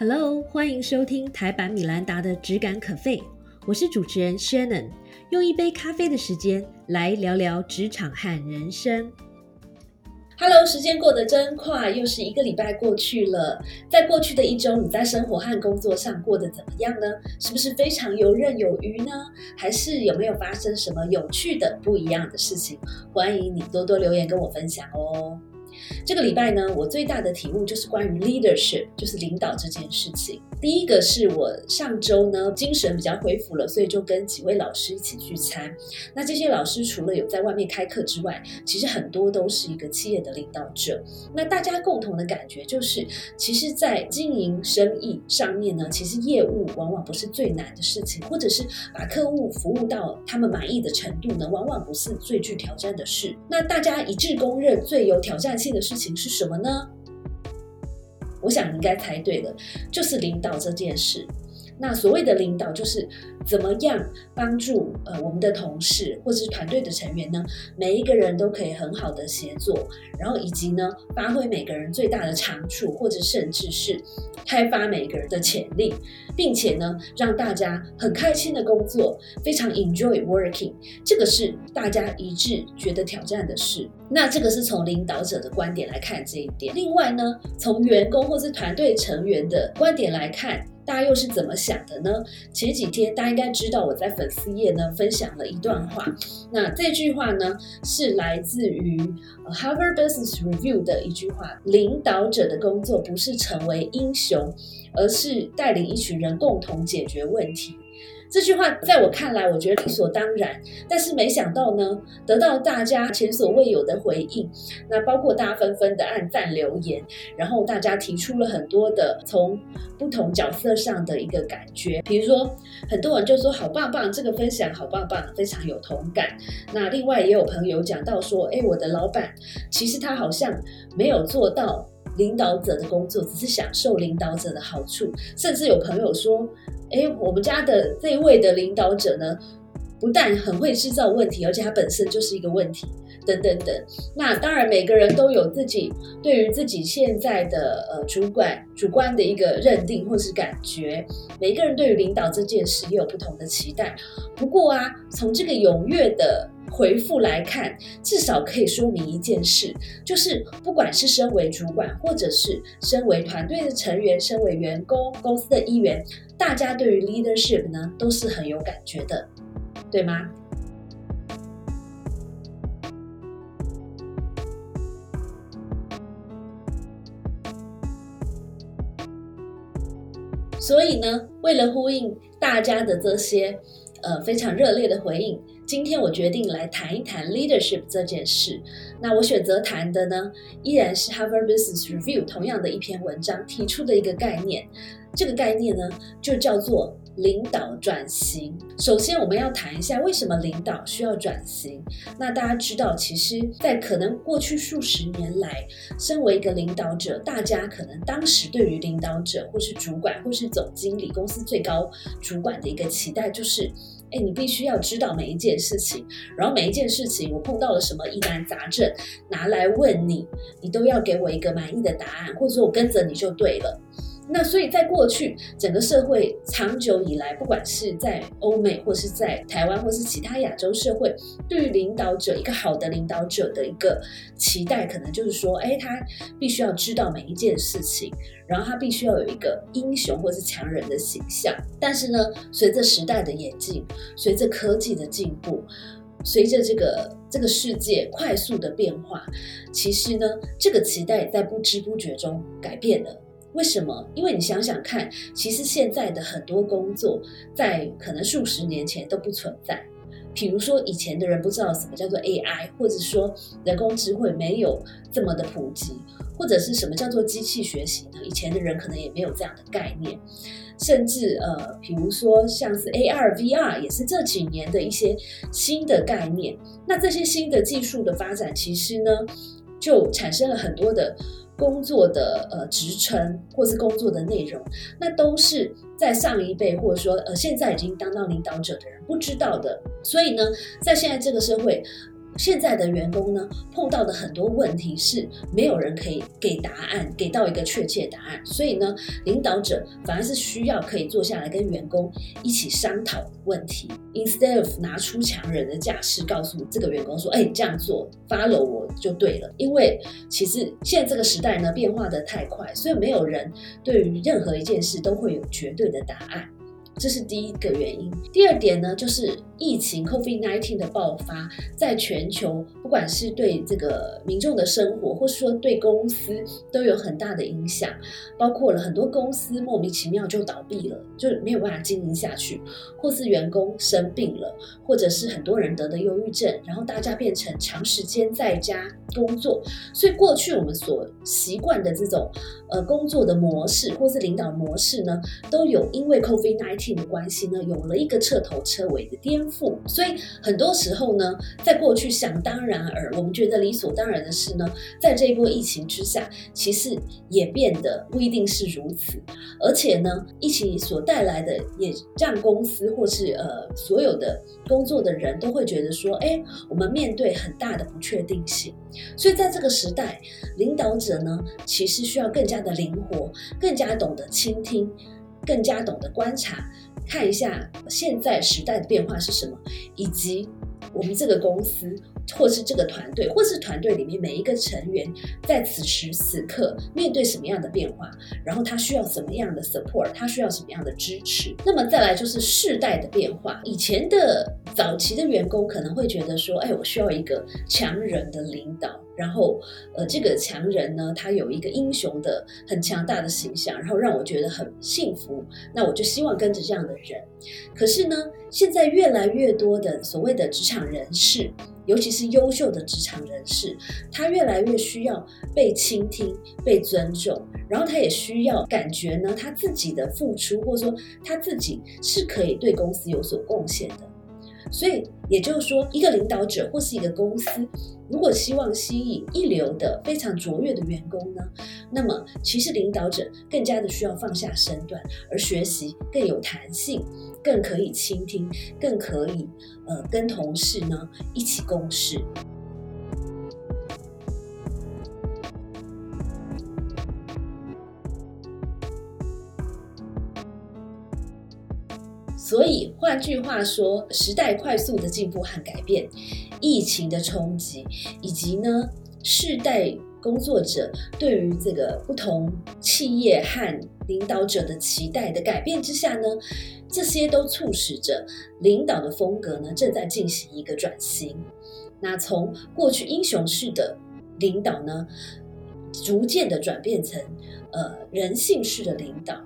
Hello，欢迎收听台版米兰达的《只感可废》，我是主持人 Shannon，用一杯咖啡的时间来聊聊职场和人生。Hello，时间过得真快，又是一个礼拜过去了。在过去的一周，你在生活和工作上过得怎么样呢？是不是非常游刃有余呢？还是有没有发生什么有趣的、不一样的事情？欢迎你多多留言跟我分享哦。这个礼拜呢，我最大的题目就是关于 leadership，就是领导这件事情。第一个是我上周呢精神比较恢复了，所以就跟几位老师一起聚餐。那这些老师除了有在外面开课之外，其实很多都是一个企业的领导者。那大家共同的感觉就是，其实，在经营生意上面呢，其实业务往往不是最难的事情，或者是把客户服务到他们满意的程度呢，往往不是最具挑战的事。那大家一致公认最有挑战性的事情是什么呢？我想你应该猜对了，就是领导这件事。那所谓的领导，就是怎么样帮助呃我们的同事或者是团队的成员呢？每一个人都可以很好的协作，然后以及呢发挥每个人最大的长处，或者甚至是开发每个人的潜力，并且呢让大家很开心的工作，非常 enjoy working。这个是大家一致觉得挑战的事。那这个是从领导者的观点来看这一点。另外呢，从员工或是团队成员的观点来看。大家又是怎么想的呢？前几天大家应该知道，我在粉丝页呢分享了一段话。那这句话呢是来自于 Harvard Business Review 的一句话：领导者的工作不是成为英雄，而是带领一群人共同解决问题。这句话在我看来，我觉得理所当然，但是没想到呢，得到大家前所未有的回应。那包括大家纷纷的按赞留言，然后大家提出了很多的从不同角色上的一个感觉。比如说，很多人就说好棒棒，这个分享好棒棒，非常有同感。那另外也有朋友讲到说，哎，我的老板其实他好像没有做到领导者的工作，只是享受领导者的好处。甚至有朋友说。哎，我们家的这位的领导者呢，不但很会制造问题，而且他本身就是一个问题，等等等。那当然，每个人都有自己对于自己现在的呃主管主观的一个认定或是感觉，每个人对于领导这件事也有不同的期待。不过啊，从这个踊跃的。回复来看，至少可以说明一件事，就是不管是身为主管，或者是身为团队的成员，身为员工、公司的一员，大家对于 leadership 呢都是很有感觉的，对吗？所以呢，为了呼应大家的这些呃非常热烈的回应。今天我决定来谈一谈 leadership 这件事。那我选择谈的呢，依然是 Harvard Business Review 同样的一篇文章提出的一个概念。这个概念呢，就叫做领导转型。首先，我们要谈一下为什么领导需要转型。那大家知道，其实，在可能过去数十年来，身为一个领导者，大家可能当时对于领导者或是主管或是总经理、公司最高主管的一个期待就是。哎，你必须要知道每一件事情，然后每一件事情我碰到了什么疑难杂症，拿来问你，你都要给我一个满意的答案，或者说我跟着你就对了。那所以，在过去整个社会长久以来，不管是在欧美，或是在台湾，或是其他亚洲社会，对于领导者一个好的领导者的一个期待，可能就是说，哎，他必须要知道每一件事情，然后他必须要有一个英雄或是强人的形象。但是呢，随着时代的演进，随着科技的进步，随着这个这个世界快速的变化，其实呢，这个期待在不知不觉中改变了。为什么？因为你想想看，其实现在的很多工作，在可能数十年前都不存在。比如说，以前的人不知道什么叫做 AI，或者说人工智慧没有这么的普及，或者是什么叫做机器学习呢？以前的人可能也没有这样的概念。甚至呃，比如说像是 AR、VR，也是这几年的一些新的概念。那这些新的技术的发展，其实呢，就产生了很多的。工作的呃职称或是工作的内容，那都是在上一辈或者说呃现在已经当到领导者的人不知道的。所以呢，在现在这个社会，现在的员工呢，碰到的很多问题是没有人可以给答案，给到一个确切答案，所以呢，领导者反而是需要可以坐下来跟员工一起商讨问题，instead of 拿出强人的架势，告诉这个员工说，哎，你这样做，follow 我就对了。因为其实现在这个时代呢，变化的太快，所以没有人对于任何一件事都会有绝对的答案。这是第一个原因。第二点呢，就是疫情 COVID-19 的爆发，在全球不管是对这个民众的生活，或是说对公司都有很大的影响，包括了很多公司莫名其妙就倒闭了，就没有办法经营下去，或是员工生病了，或者是很多人得的忧郁症，然后大家变成长时间在家工作，所以过去我们所习惯的这种呃工作的模式，或是领导模式呢，都有因为 COVID-19。的关系呢，有了一个彻头彻尾的颠覆，所以很多时候呢，在过去想当然而我们觉得理所当然的事呢，在这一波疫情之下，其实也变得不一定是如此。而且呢，疫情所带来的也让公司或是呃所有的工作的人都会觉得说，哎，我们面对很大的不确定性。所以在这个时代，领导者呢，其实需要更加的灵活，更加懂得倾听。更加懂得观察，看一下现在时代的变化是什么，以及我们这个公司。或是这个团队，或是团队里面每一个成员，在此时此刻面对什么样的变化，然后他需要什么样的 support，他需要什么样的支持。那么再来就是世代的变化，以前的早期的员工可能会觉得说，哎，我需要一个强人的领导，然后呃，这个强人呢，他有一个英雄的很强大的形象，然后让我觉得很幸福，那我就希望跟着这样的人。可是呢，现在越来越多的所谓的职场人士。尤其是优秀的职场人士，他越来越需要被倾听、被尊重，然后他也需要感觉呢，他自己的付出，或者说他自己是可以对公司有所贡献的。所以也就是说，一个领导者或是一个公司，如果希望吸引一流的、非常卓越的员工呢，那么其实领导者更加的需要放下身段，而学习更有弹性。更可以倾听，更可以呃跟同事呢一起共事。所以换句话说，时代快速的进步和改变，疫情的冲击，以及呢世代工作者对于这个不同企业和领导者的期待的改变之下呢。这些都促使着领导的风格呢正在进行一个转型。那从过去英雄式的领导呢，逐渐的转变成呃人性式的领导。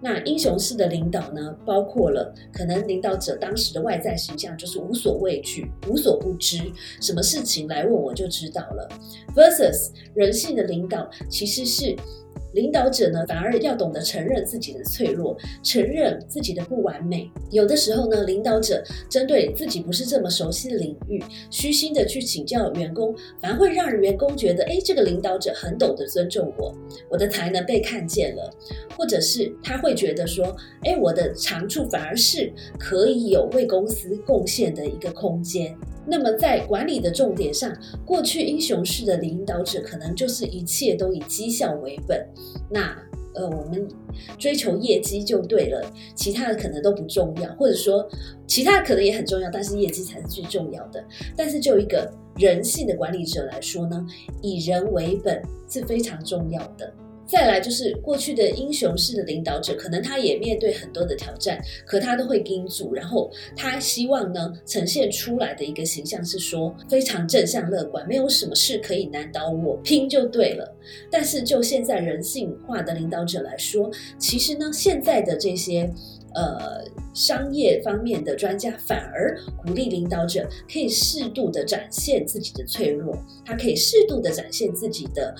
那英雄式的领导呢，包括了可能领导者当时的外在形象就是无所畏惧、无所不知，什么事情来问我就知道了。versus 人性的领导其实是。领导者呢，反而要懂得承认自己的脆弱，承认自己的不完美。有的时候呢，领导者针对自己不是这么熟悉的领域，虚心的去请教员工，反而会让员工觉得，哎，这个领导者很懂得尊重我，我的才能被看见了，或者是他会觉得说，哎，我的长处反而是可以有为公司贡献的一个空间。那么在管理的重点上，过去英雄式的领导者可能就是一切都以绩效为本，那呃我们追求业绩就对了，其他的可能都不重要，或者说其他可能也很重要，但是业绩才是最重要的。但是就一个人性的管理者来说呢，以人为本是非常重要的。再来就是过去的英雄式的领导者，可能他也面对很多的挑战，可他都会盯住，然后他希望呢呈现出来的一个形象是说非常正向乐观，没有什么事可以难倒我，拼就对了。但是就现在人性化的领导者来说，其实呢现在的这些。呃，商业方面的专家反而鼓励领导者可以适度的展现自己的脆弱，他可以适度的展现自己的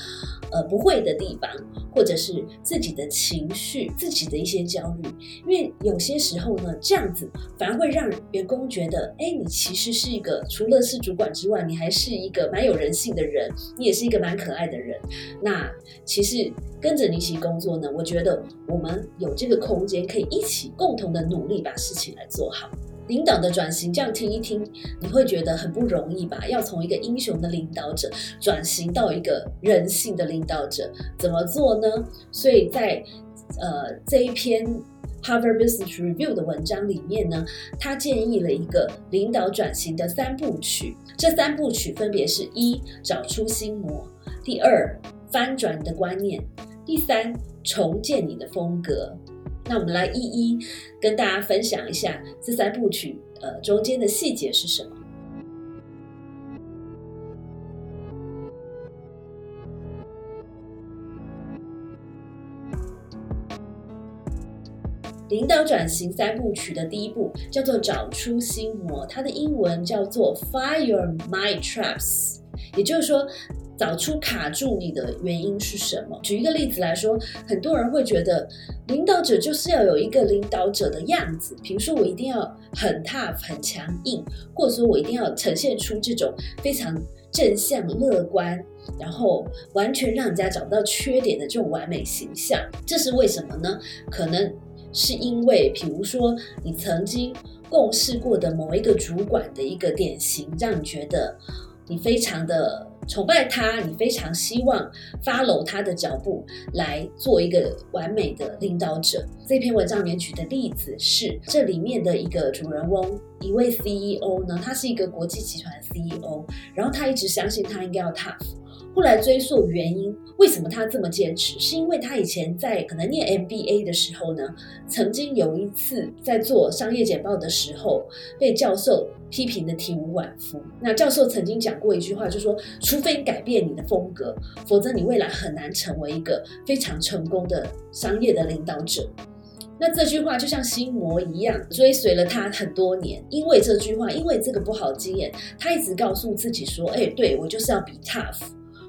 呃不会的地方，或者是自己的情绪、自己的一些焦虑。因为有些时候呢，这样子反而会让员工觉得，哎，你其实是一个除了是主管之外，你还是一个蛮有人性的人，你也是一个蛮可爱的人。那其实。跟着你一起工作呢，我觉得我们有这个空间可以一起共同的努力把事情来做好。领导的转型，这样听一听，你会觉得很不容易吧？要从一个英雄的领导者转型到一个人性的领导者，怎么做呢？所以在呃这一篇 Harvard Business Review 的文章里面呢，他建议了一个领导转型的三部曲。这三部曲分别是：一、找出心魔；第二，翻转你的观念；第三，重建你的风格。那我们来一一跟大家分享一下这三部曲，呃，中间的细节是什么？领导转型三部曲的第一步叫做找出心魔，它的英文叫做 Fire Mind Traps，也就是说。找出卡住你的原因是什么？举一个例子来说，很多人会觉得领导者就是要有一个领导者的样子，比如说我一定要很 tough、很强硬，或者说我一定要呈现出这种非常正向、乐观，然后完全让人家找不到缺点的这种完美形象。这是为什么呢？可能是因为，比如说你曾经共事过的某一个主管的一个典型，让你觉得你非常的。崇拜他，你非常希望 follow 他的脚步来做一个完美的领导者。这篇文章里面举的例子是，这里面的一个主人翁，一位 CEO 呢，他是一个国际集团 CEO，然后他一直相信他应该要 tough。后来追溯原因，为什么他这么坚持？是因为他以前在可能念 MBA 的时候呢，曾经有一次在做商业简报的时候，被教授批评的体无完肤。那教授曾经讲过一句话，就说：除非改变你的风格，否则你未来很难成为一个非常成功的商业的领导者。那这句话就像心魔一样，追随了他很多年。因为这句话，因为这个不好经验，他一直告诉自己说：哎，对我就是要比 tough。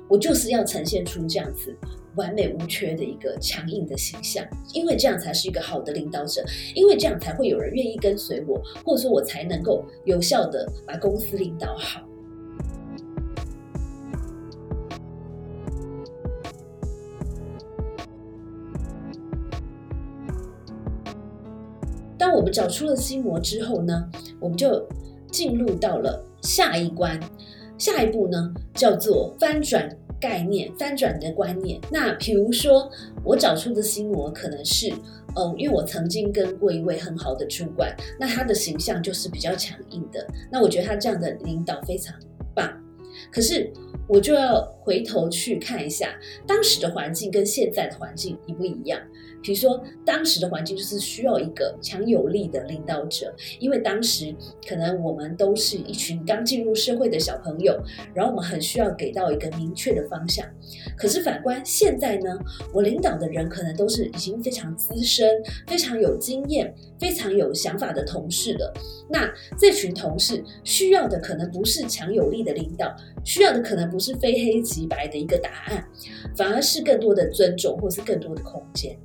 我就是要呈现出这样子完美无缺的一个强硬的形象，因为这样才是一个好的领导者，因为这样才会有人愿意跟随我，或者说我才能够有效的把公司领导好。当我们找出了心魔之后呢，我们就进入到了下一关。下一步呢，叫做翻转概念，翻转你的观念。那比如说，我找出的心魔可能是，嗯，因为我曾经跟过一位很好的主管，那他的形象就是比较强硬的。那我觉得他这样的领导非常棒。可是我就要回头去看一下，当时的环境跟现在的环境一不一样。比如说，当时的环境就是需要一个强有力的领导者，因为当时可能我们都是一群刚进入社会的小朋友，然后我们很需要给到一个明确的方向。可是反观现在呢，我领导的人可能都是已经非常资深、非常有经验、非常有想法的同事了。那这群同事需要的可能不是强有力的领导，需要的可能不是非黑即白的一个答案，反而是更多的尊重，或是更多的空间。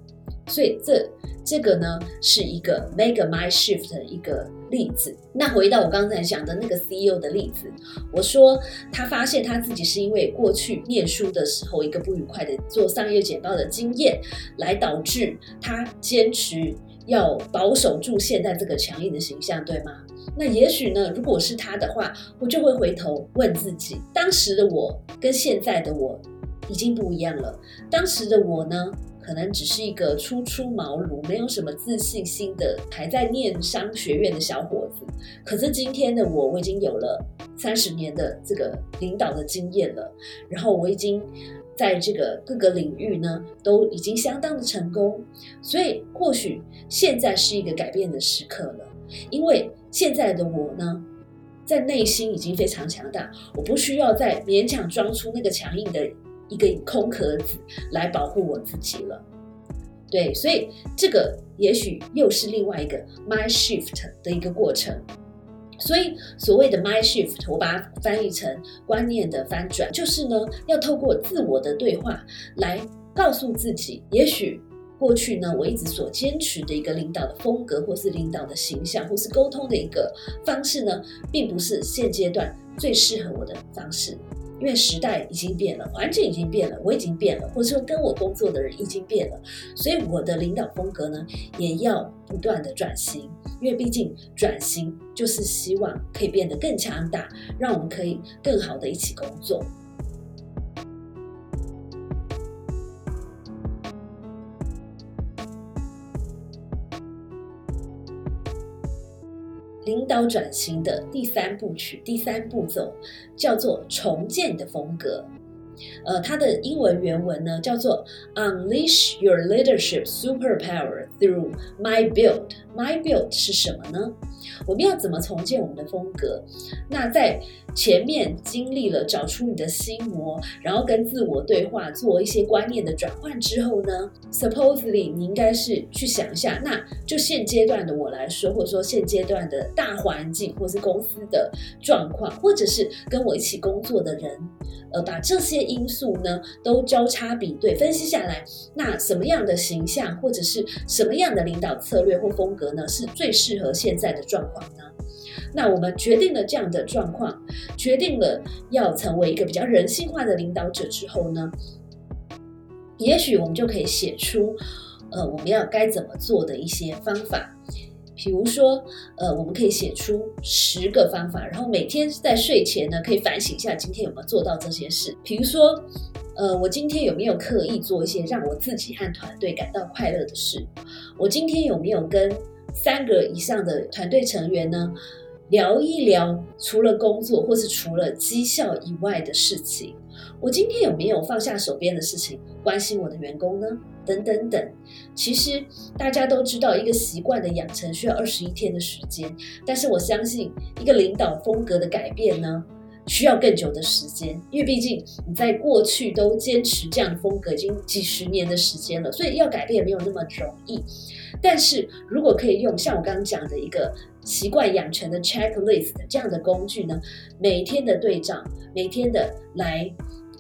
所以这这个呢是一个 make a mind shift 的一个例子。那回到我刚才讲的那个 CEO 的例子，我说他发现他自己是因为过去念书的时候一个不愉快的做商业简报的经验，来导致他坚持要保守住现在这个强硬的形象，对吗？那也许呢，如果是他的话，我就会回头问自己，当时的我跟现在的我已经不一样了。当时的我呢？可能只是一个初出茅庐、没有什么自信心的还在念商学院的小伙子。可是今天的我，我已经有了三十年的这个领导的经验了，然后我已经在这个各个领域呢，都已经相当的成功。所以或许现在是一个改变的时刻了，因为现在的我呢，在内心已经非常强大，我不需要再勉强装出那个强硬的。一个空壳子来保护我自己了，对，所以这个也许又是另外一个 mind shift 的一个过程。所以所谓的 mind shift，我把它翻译成观念的翻转，就是呢，要透过自我的对话来告诉自己，也许过去呢，我一直所坚持的一个领导的风格，或是领导的形象，或是沟通的一个方式呢，并不是现阶段最适合我的方式。因为时代已经变了，环境已经变了，我已经变了，或者说跟我工作的人已经变了，所以我的领导风格呢也要不断的转型。因为毕竟转型就是希望可以变得更强大，让我们可以更好的一起工作。领导转型的第三部曲、第三步骤叫做重建的风格。呃，它的英文原文呢叫做 Unleash your leadership superpower through my build。My build 是什么呢？我们要怎么重建我们的风格？那在前面经历了找出你的心魔，然后跟自我对话，做一些观念的转换之后呢？Supposedly，你应该是去想一下，那就现阶段的我来说，或者说现阶段的大环境，或是公司的状况，或者是跟我一起工作的人，呃，把这些因素呢都交叉比对分析下来，那什么样的形象，或者是什么样的领导策略或风格呢，是最适合现在的状况呢？那我们决定了这样的状况，决定了要成为一个比较人性化的领导者之后呢，也许我们就可以写出，呃，我们要该怎么做的一些方法。比如说，呃，我们可以写出十个方法，然后每天在睡前呢，可以反省一下今天有没有做到这些事。比如说，呃，我今天有没有刻意做一些让我自己和团队感到快乐的事？我今天有没有跟三个以上的团队成员呢？聊一聊除了工作或是除了绩效以外的事情，我今天有没有放下手边的事情关心我的员工呢？等等等。其实大家都知道，一个习惯的养成需要二十一天的时间，但是我相信一个领导风格的改变呢，需要更久的时间，因为毕竟你在过去都坚持这样的风格已经几十年的时间了，所以要改变没有那么容易。但是如果可以用像我刚刚讲的一个。习惯养成的 checklist 这样的工具呢，每天的对账，每天的来，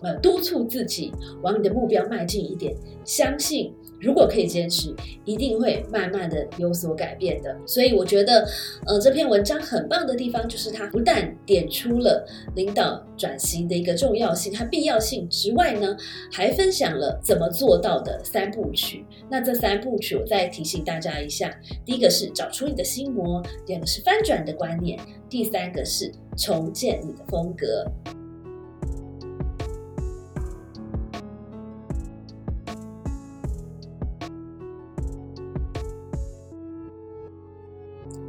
呃，督促自己往你的目标迈进一点，相信。如果可以坚持，一定会慢慢的有所改变的。所以我觉得，呃，这篇文章很棒的地方就是它不但点出了领导转型的一个重要性和必要性之外呢，还分享了怎么做到的三部曲。那这三部曲我再提醒大家一下：第一个是找出你的心魔，第二个是翻转的观念，第三个是重建你的风格。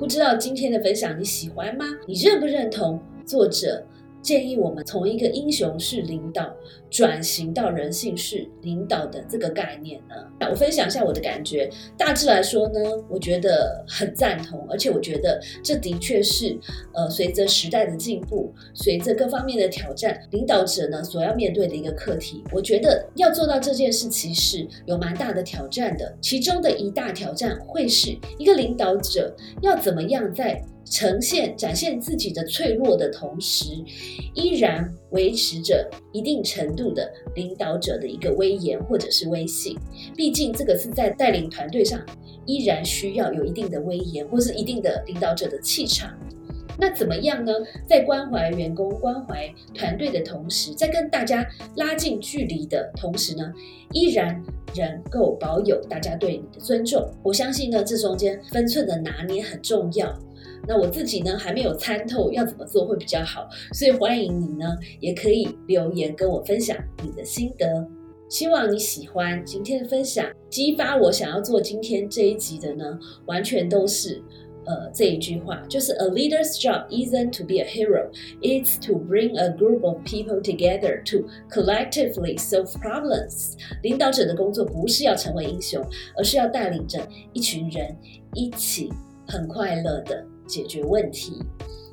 不知道今天的分享你喜欢吗？你认不认同作者？建议我们从一个英雄式领导转型到人性式领导的这个概念呢？我分享一下我的感觉。大致来说呢，我觉得很赞同，而且我觉得这的确是呃，随着时代的进步，随着各方面的挑战，领导者呢所要面对的一个课题。我觉得要做到这件事，其实有蛮大的挑战的。其中的一大挑战会是一个领导者要怎么样在。呈现、展现自己的脆弱的同时，依然维持着一定程度的领导者的一个威严或者是威信。毕竟这个是在带领团队上，依然需要有一定的威严或是一定的领导者的气场。那怎么样呢？在关怀员工、关怀团队的同时，在跟大家拉近距离的同时呢，依然能够保有大家对你的尊重。我相信呢，这中间分寸的拿捏很重要。那我自己呢还没有参透要怎么做会比较好，所以欢迎你呢也可以留言跟我分享你的心得。希望你喜欢今天的分享，激发我想要做今天这一集的呢，完全都是呃这一句话，就是 A leader's job isn't to be a hero, it's to bring a group of people together to collectively solve problems。领导者的工作不是要成为英雄，而是要带领着一群人一起很快乐的。解决问题，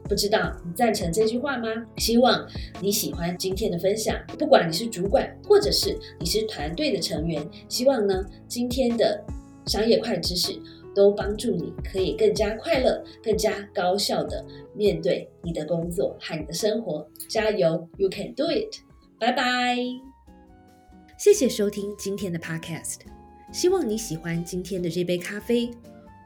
不知道你赞成这句话吗？希望你喜欢今天的分享。不管你是主管，或者是你是团队的成员，希望呢今天的商业快知识都帮助你，可以更加快乐、更加高效的面对你的工作和你的生活。加油，You can do it！拜拜。谢谢收听今天的 Podcast，希望你喜欢今天的这杯咖啡。